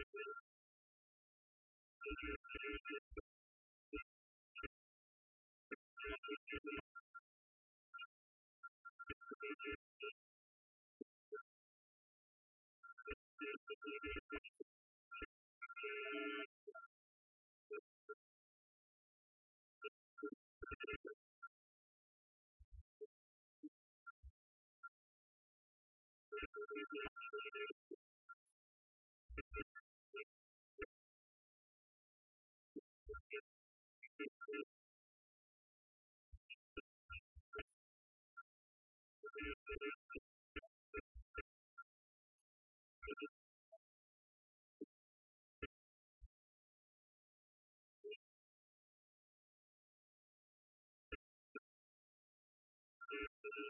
Thank you.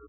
you.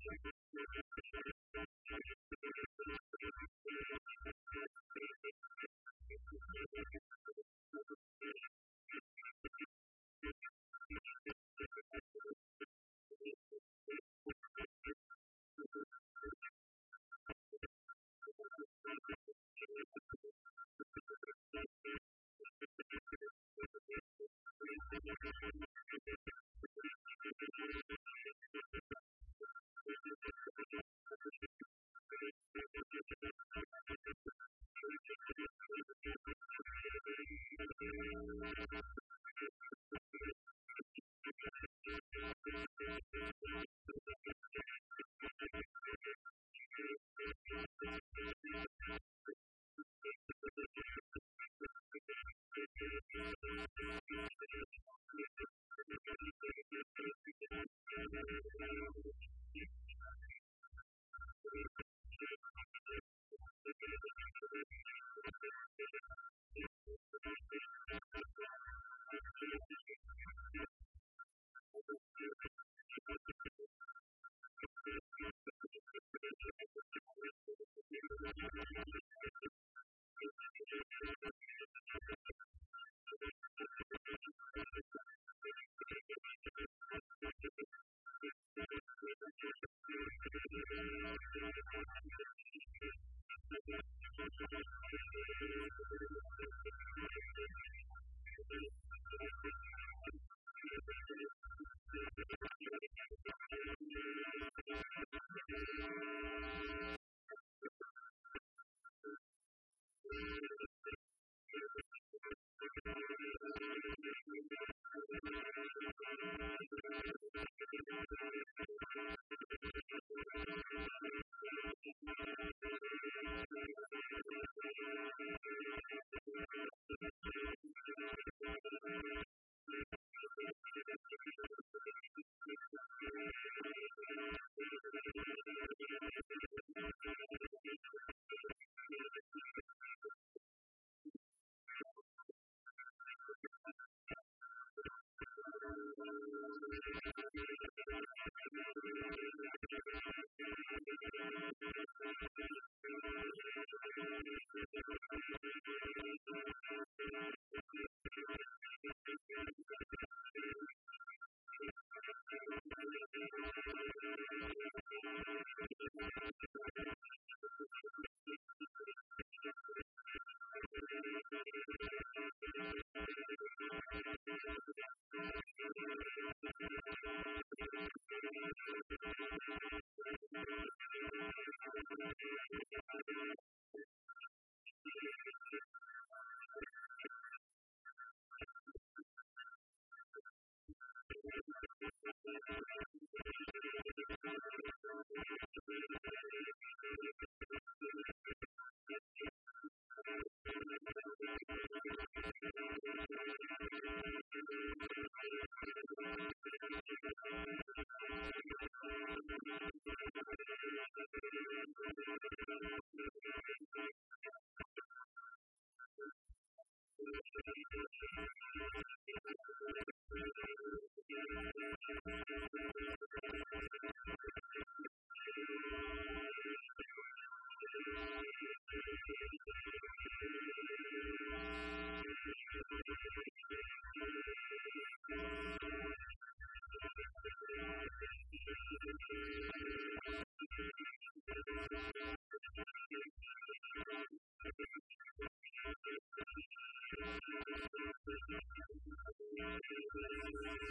Thank you.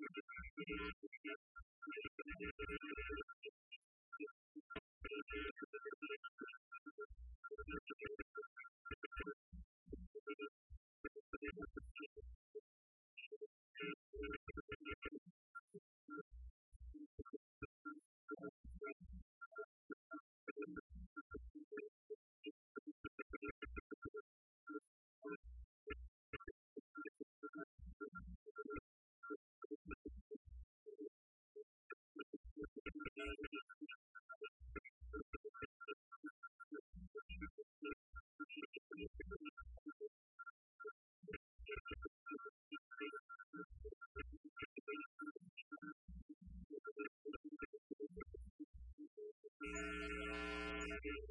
Thank you.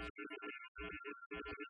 I'm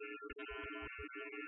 Thank you.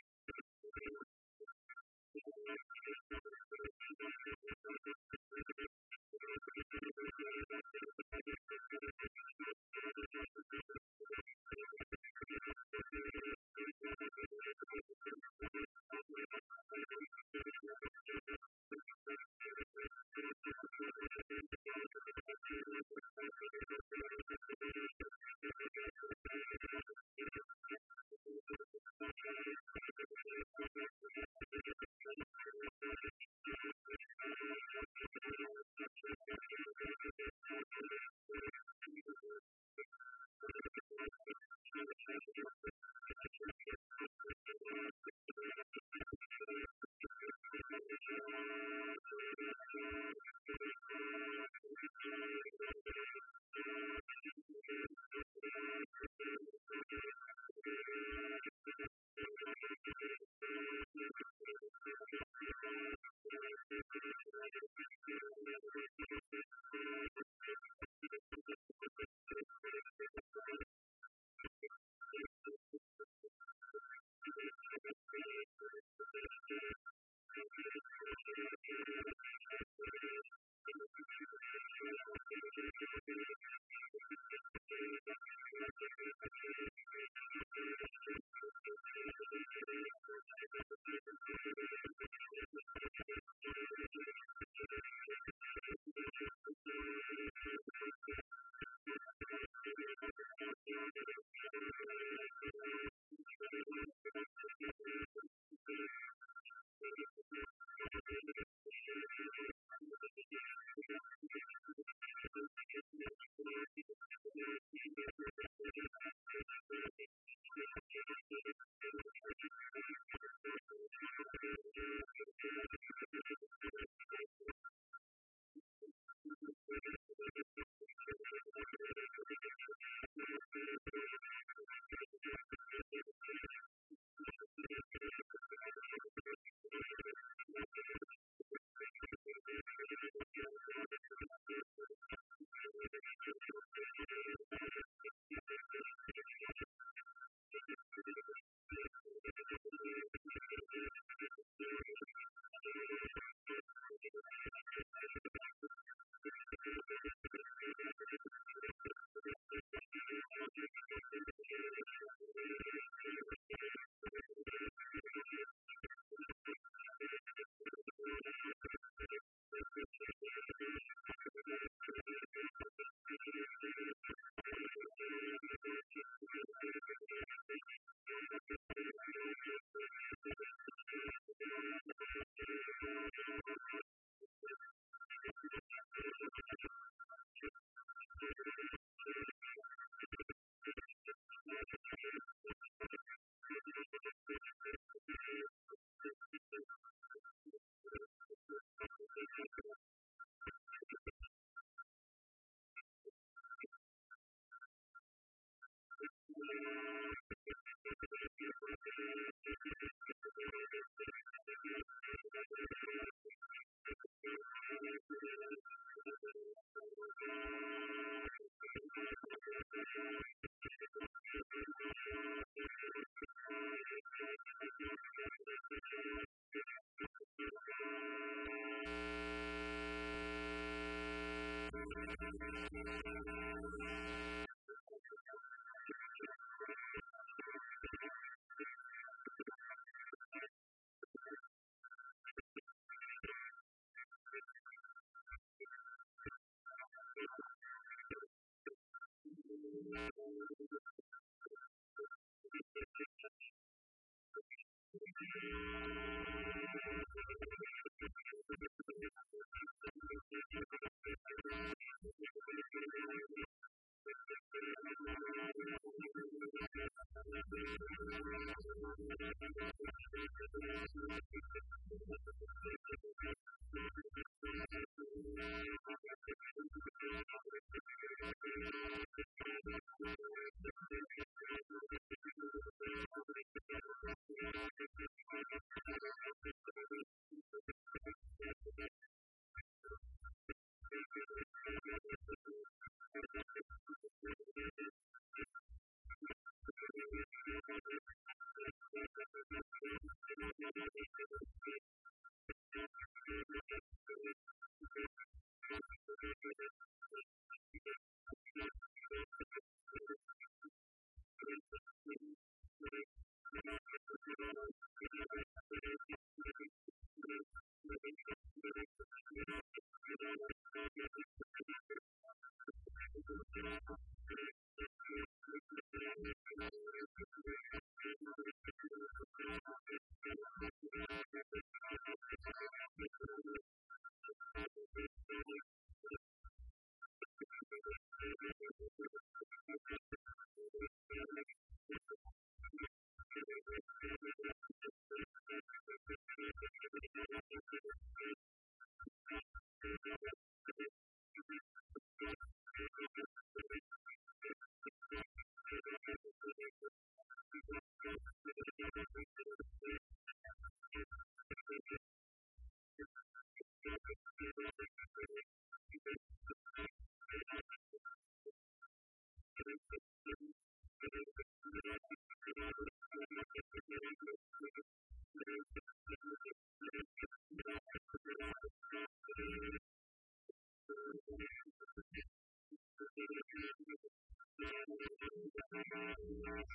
Thank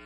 you.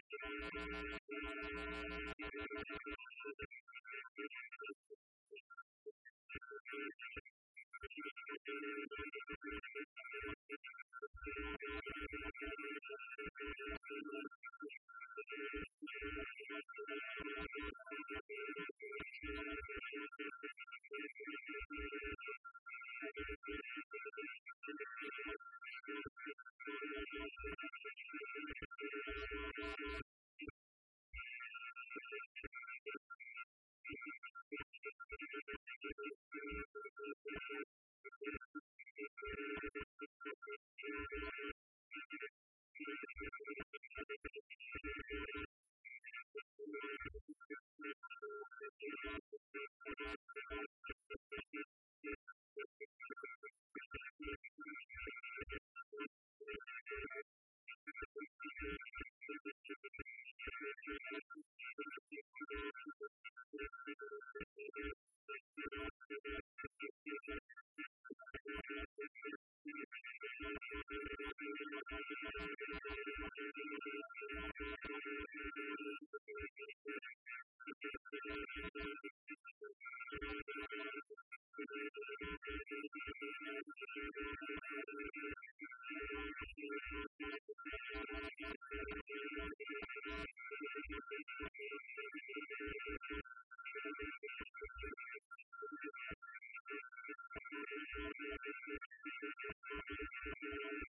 Thank you.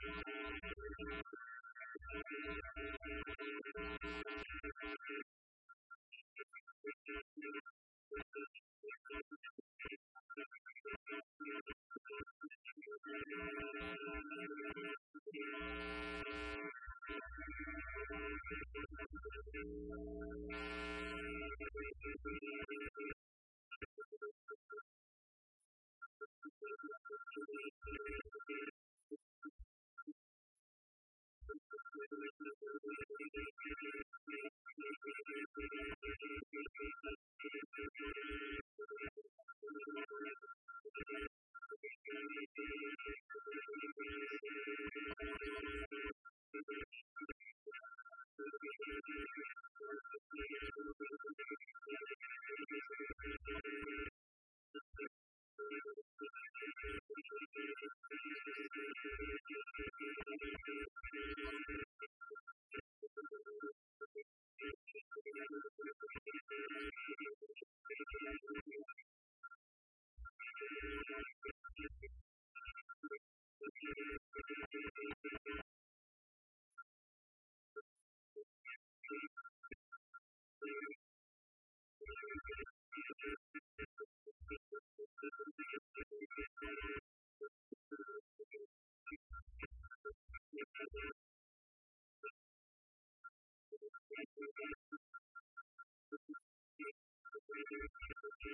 Thank you.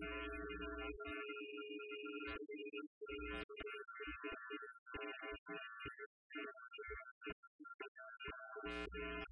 Thank you.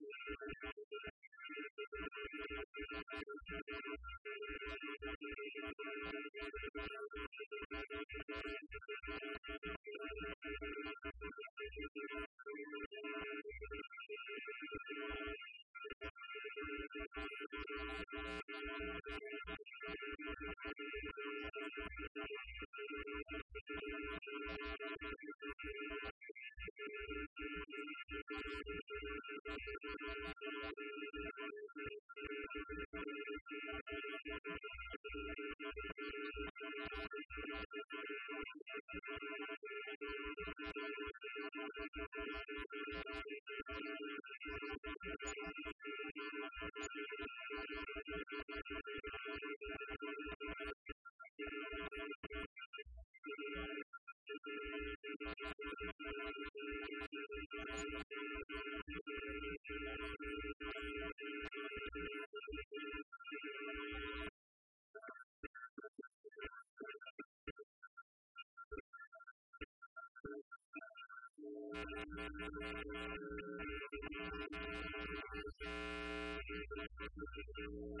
Thank you.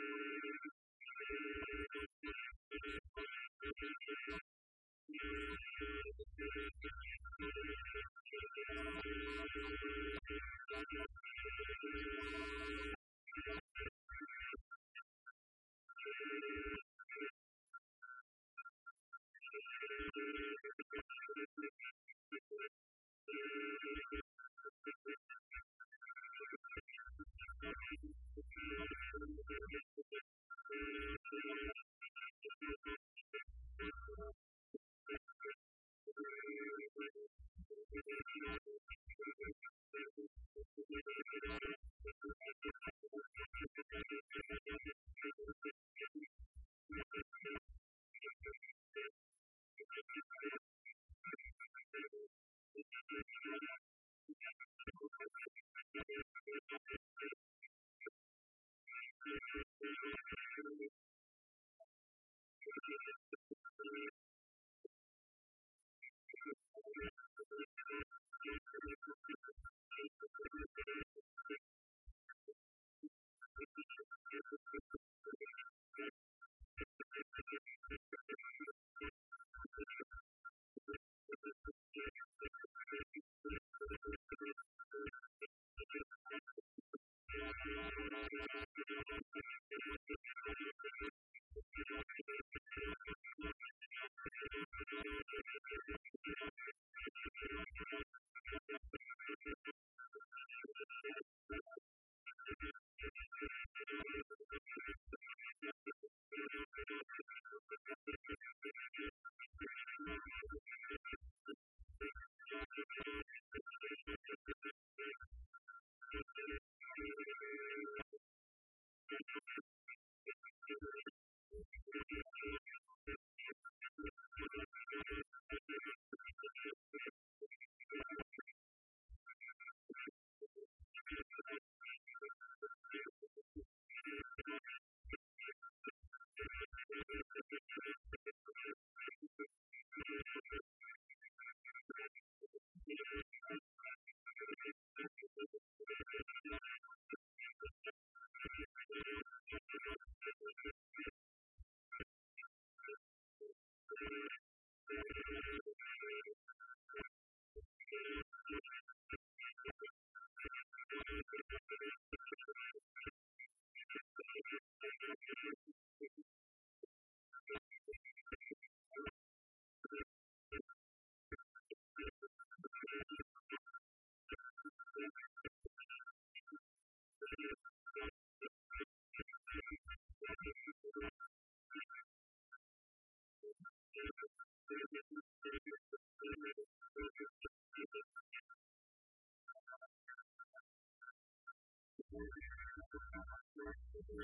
Thank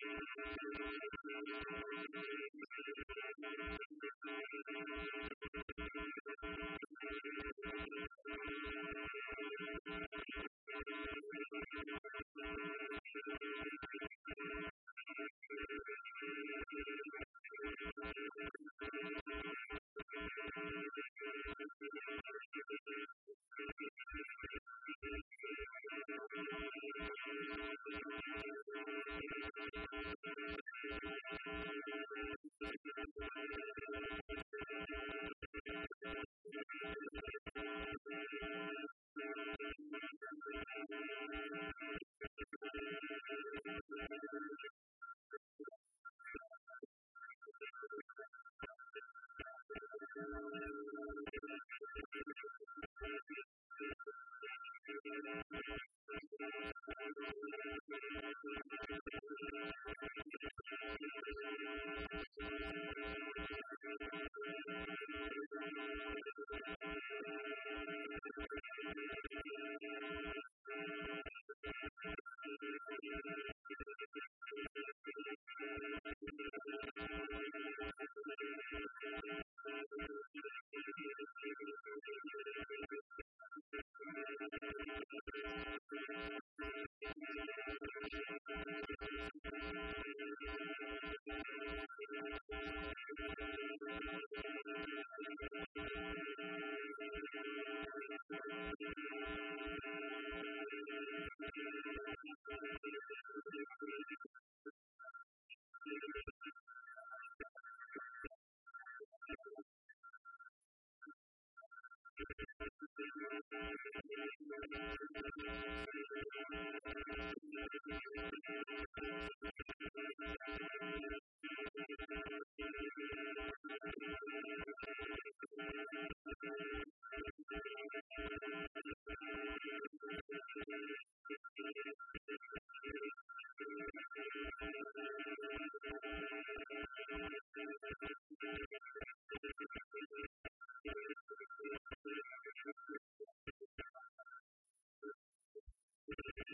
Thank you.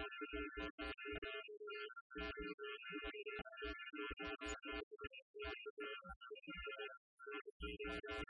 Thank you.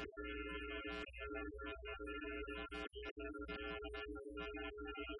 Thank you.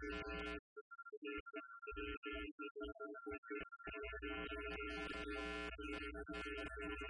Thank you.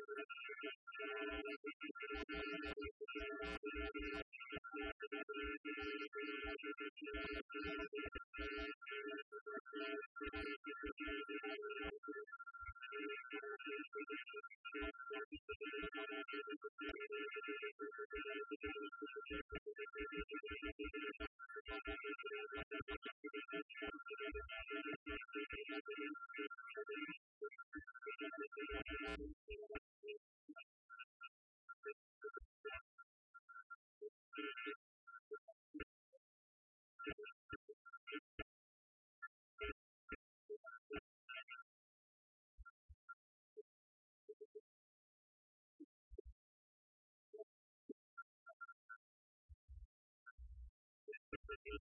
Thank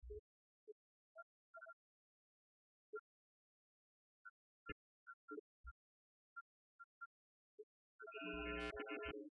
you.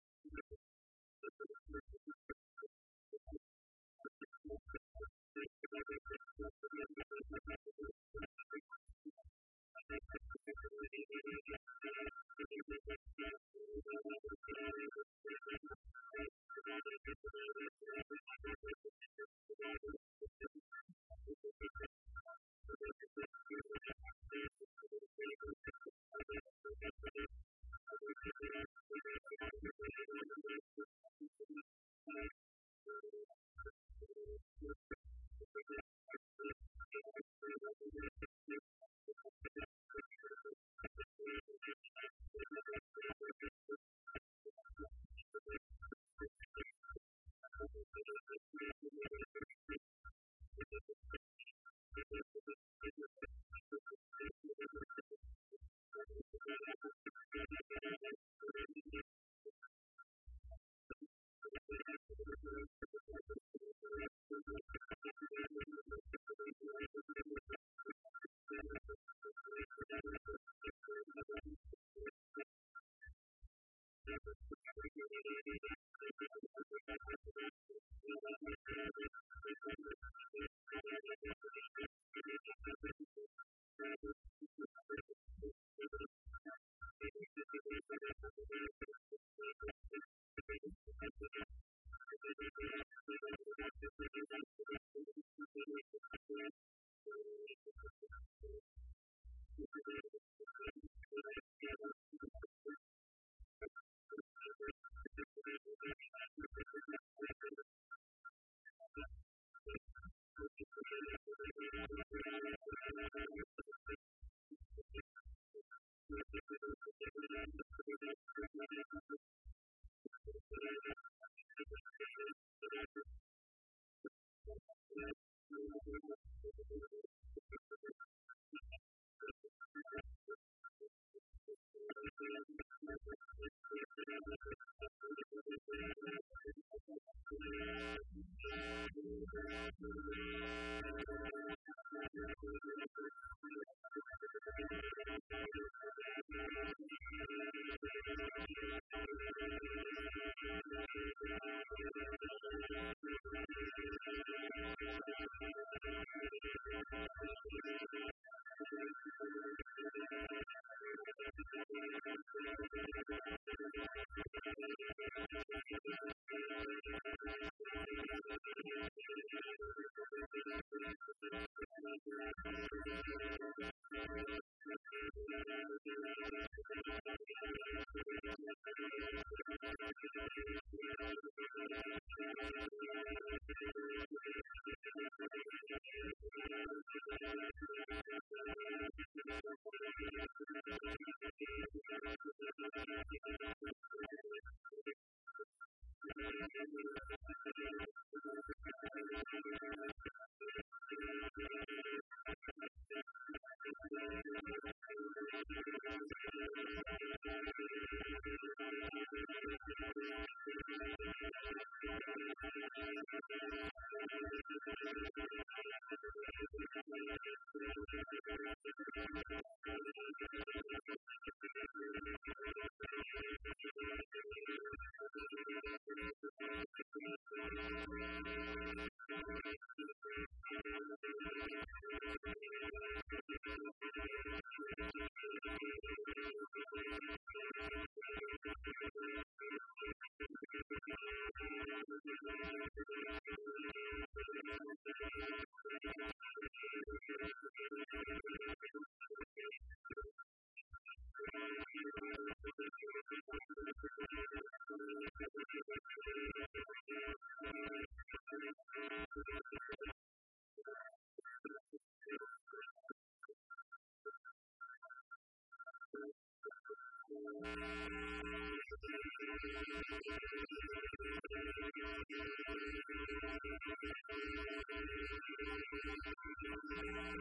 Thank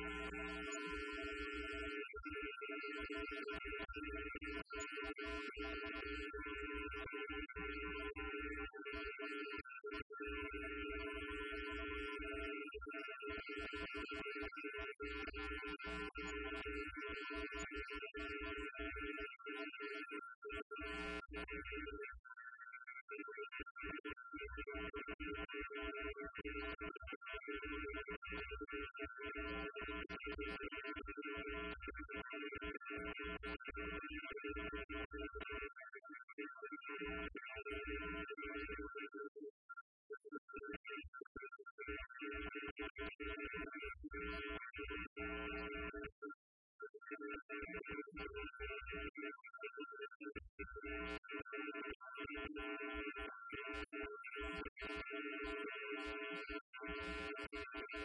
you. you.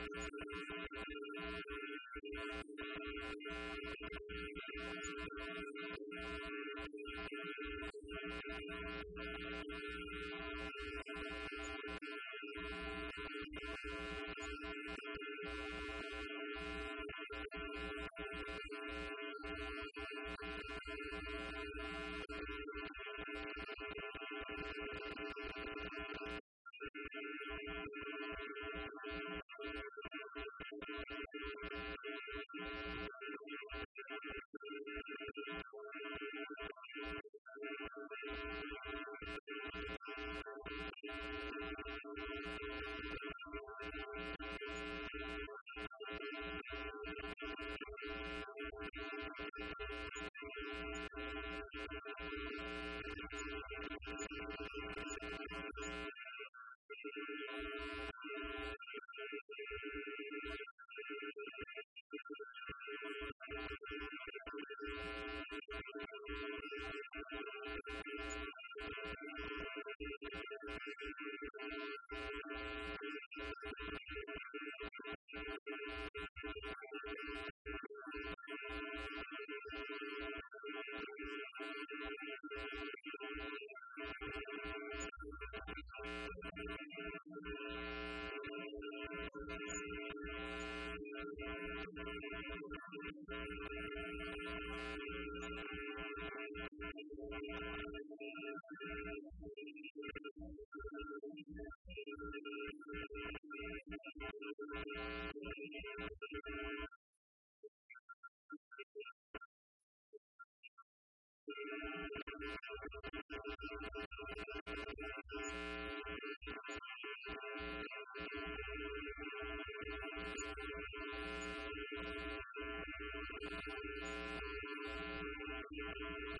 Thank you. Thank you.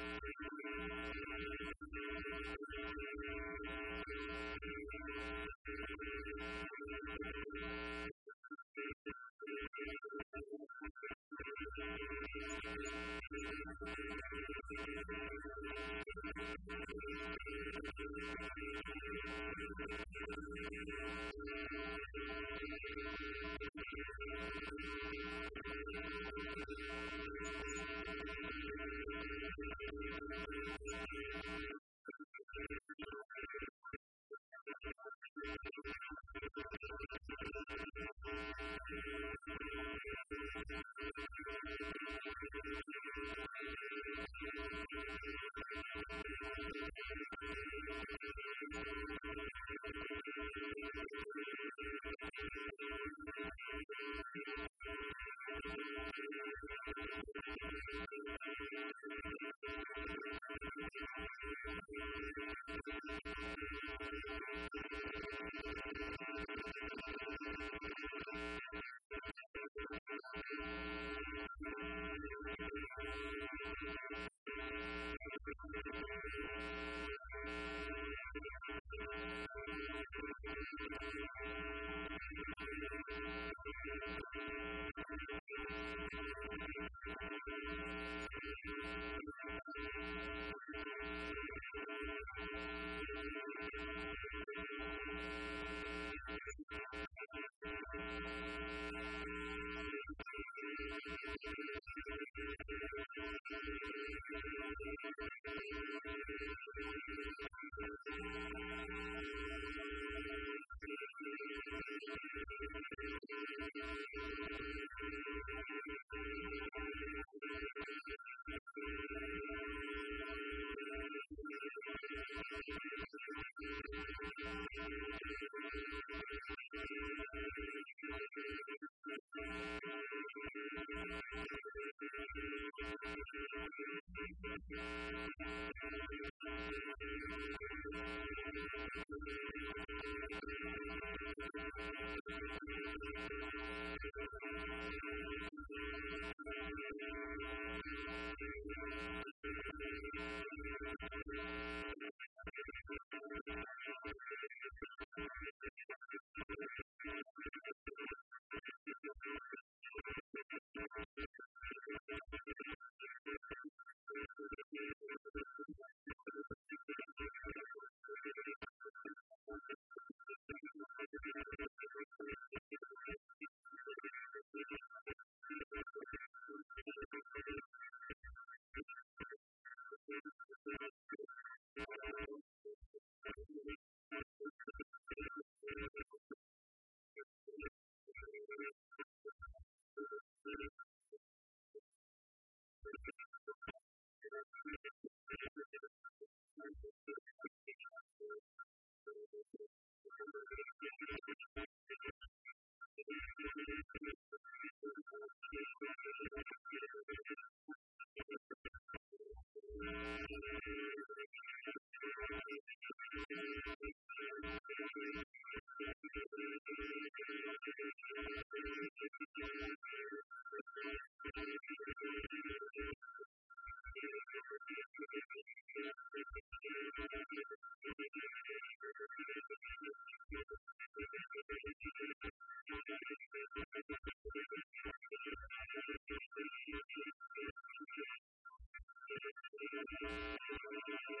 Thank you. Thank you.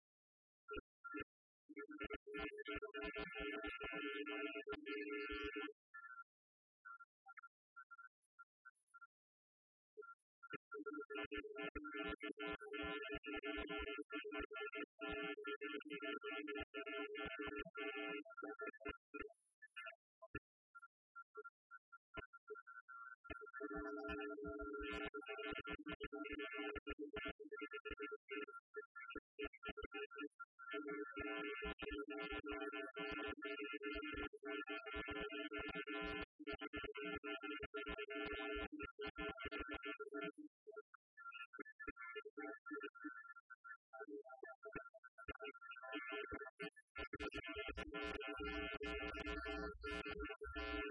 Thank you.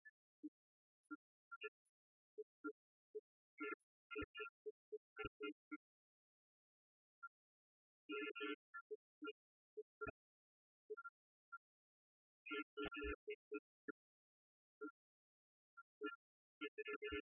Thank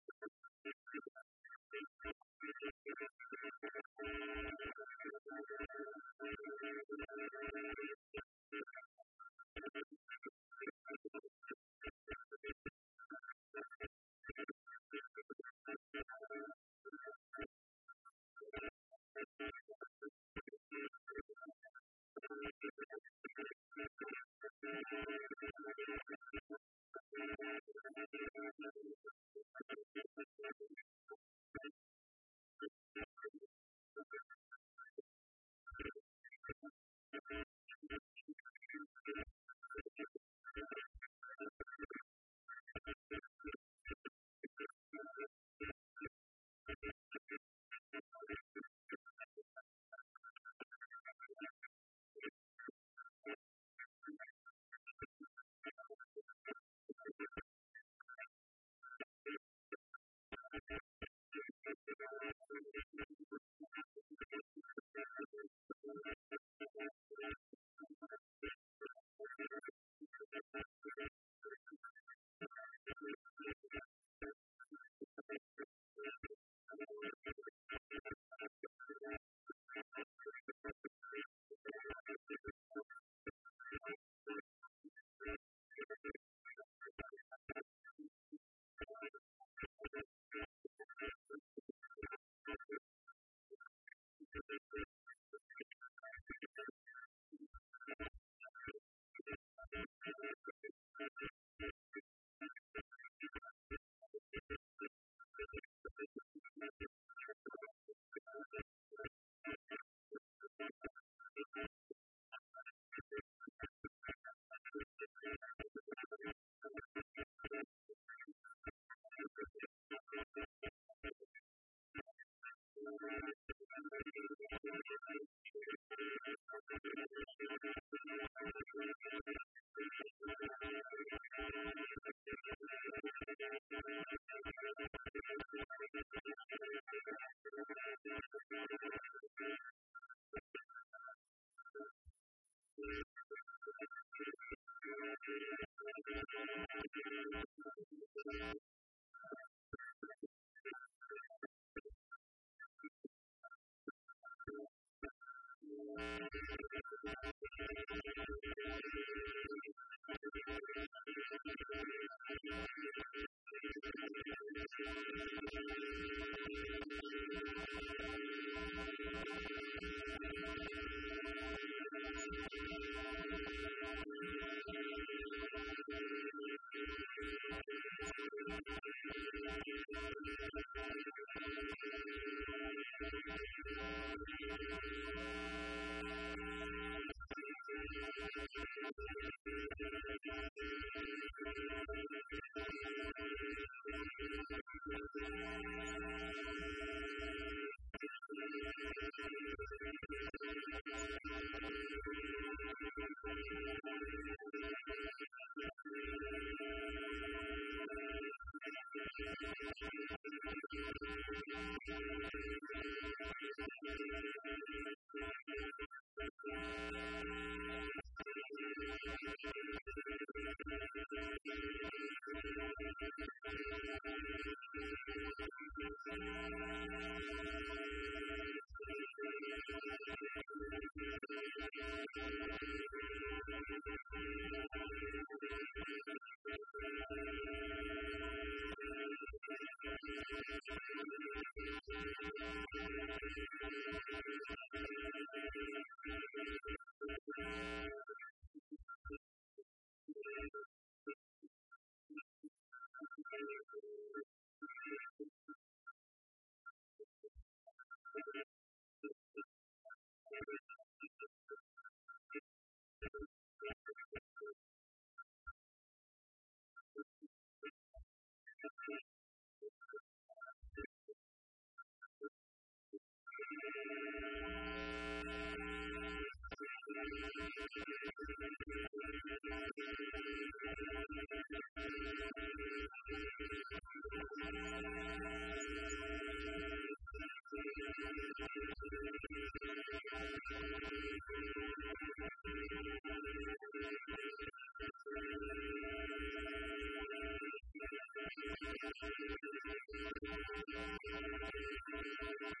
Thank you. Thank you. Thank you.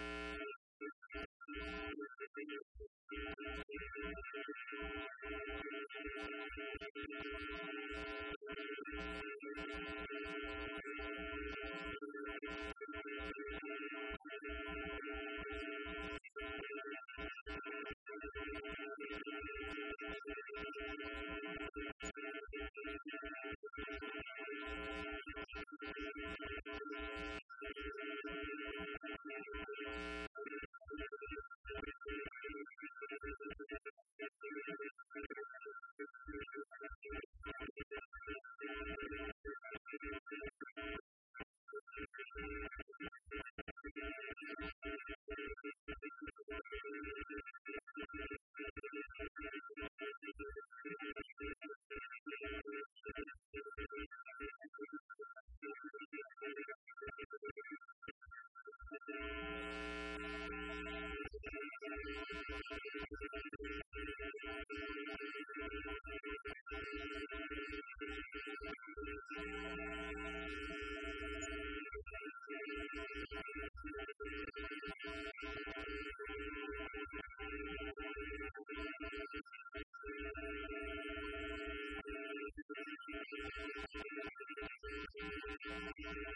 Thank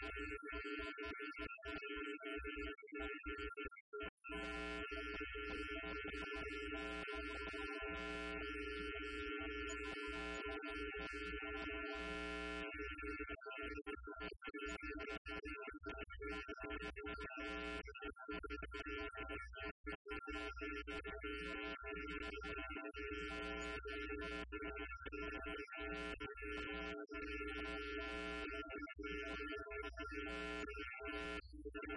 you.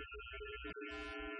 Thank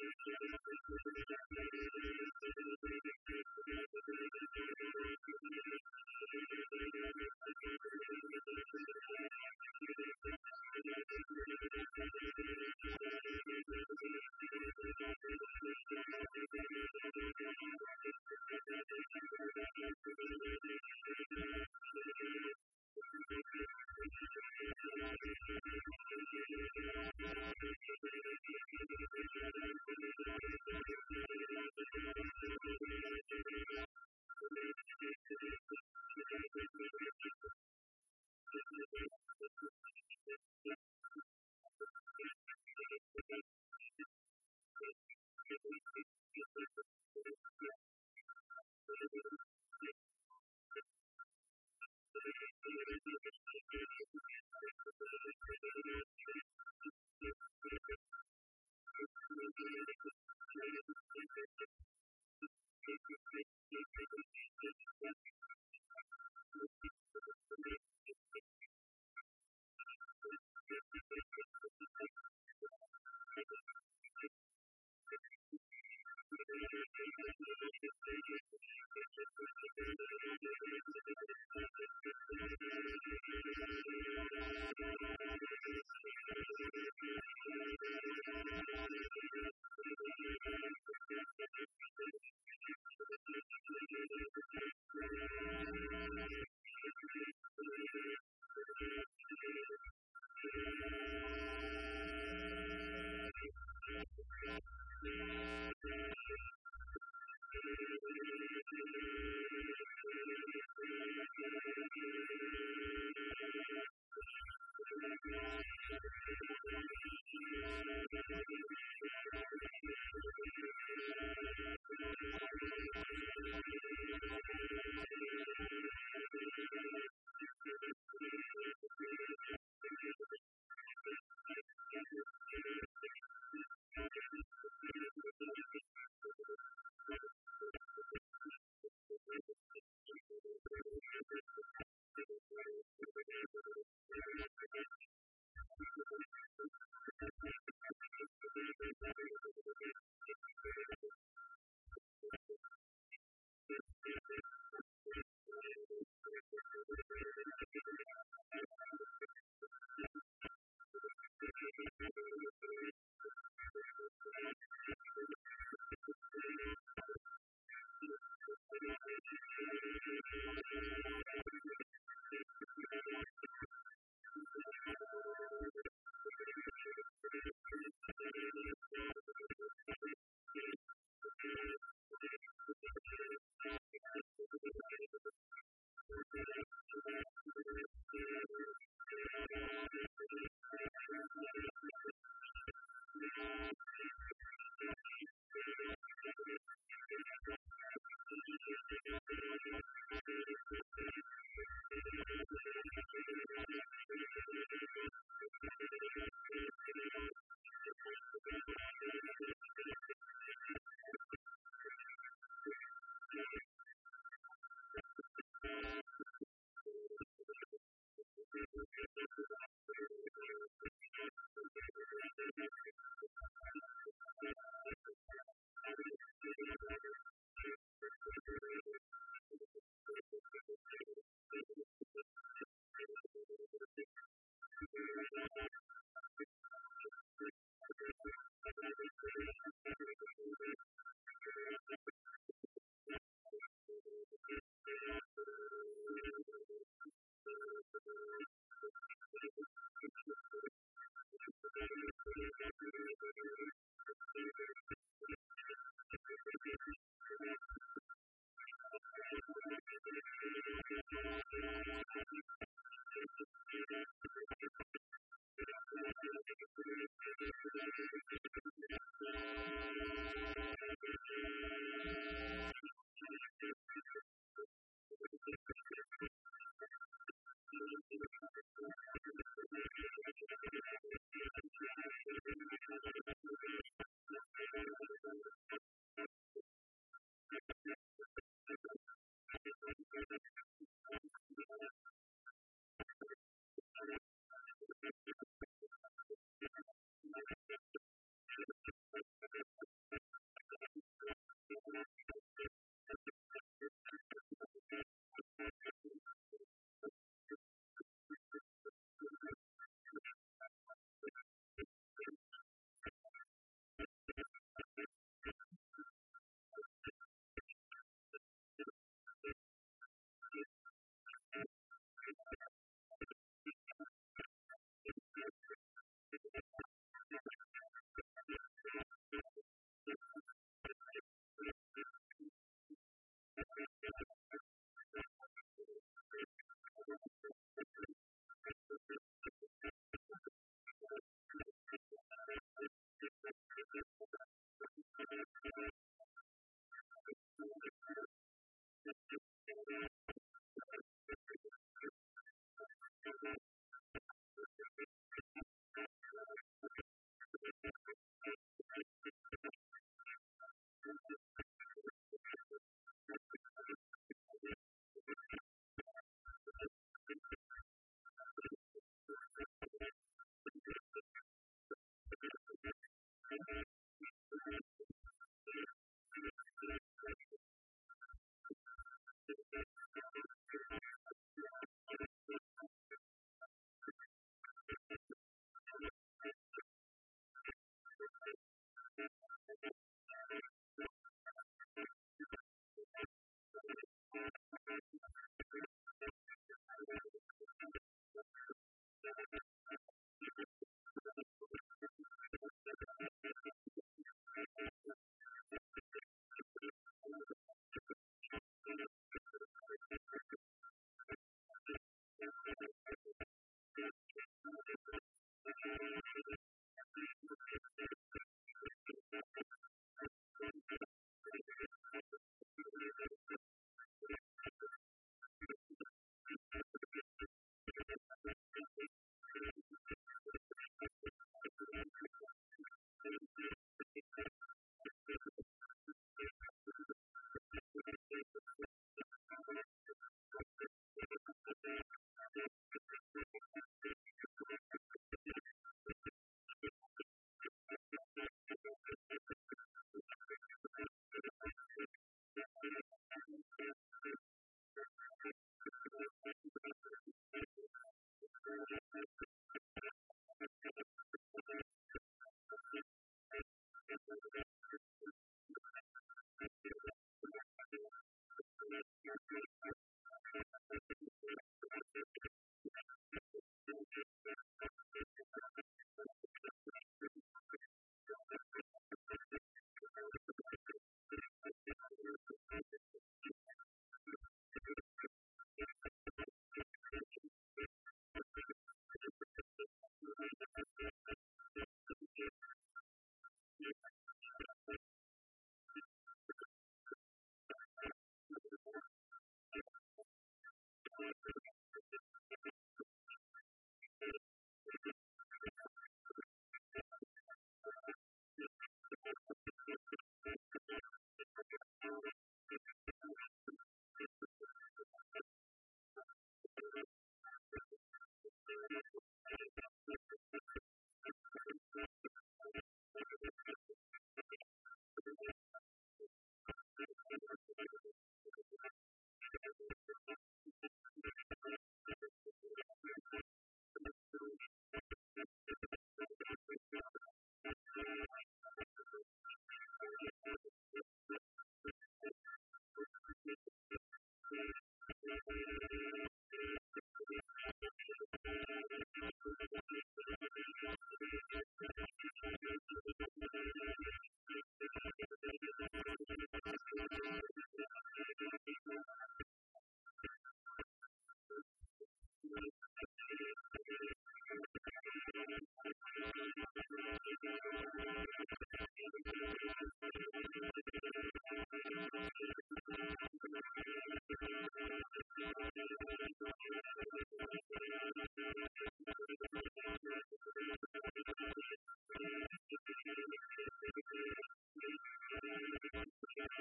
you. Thank you.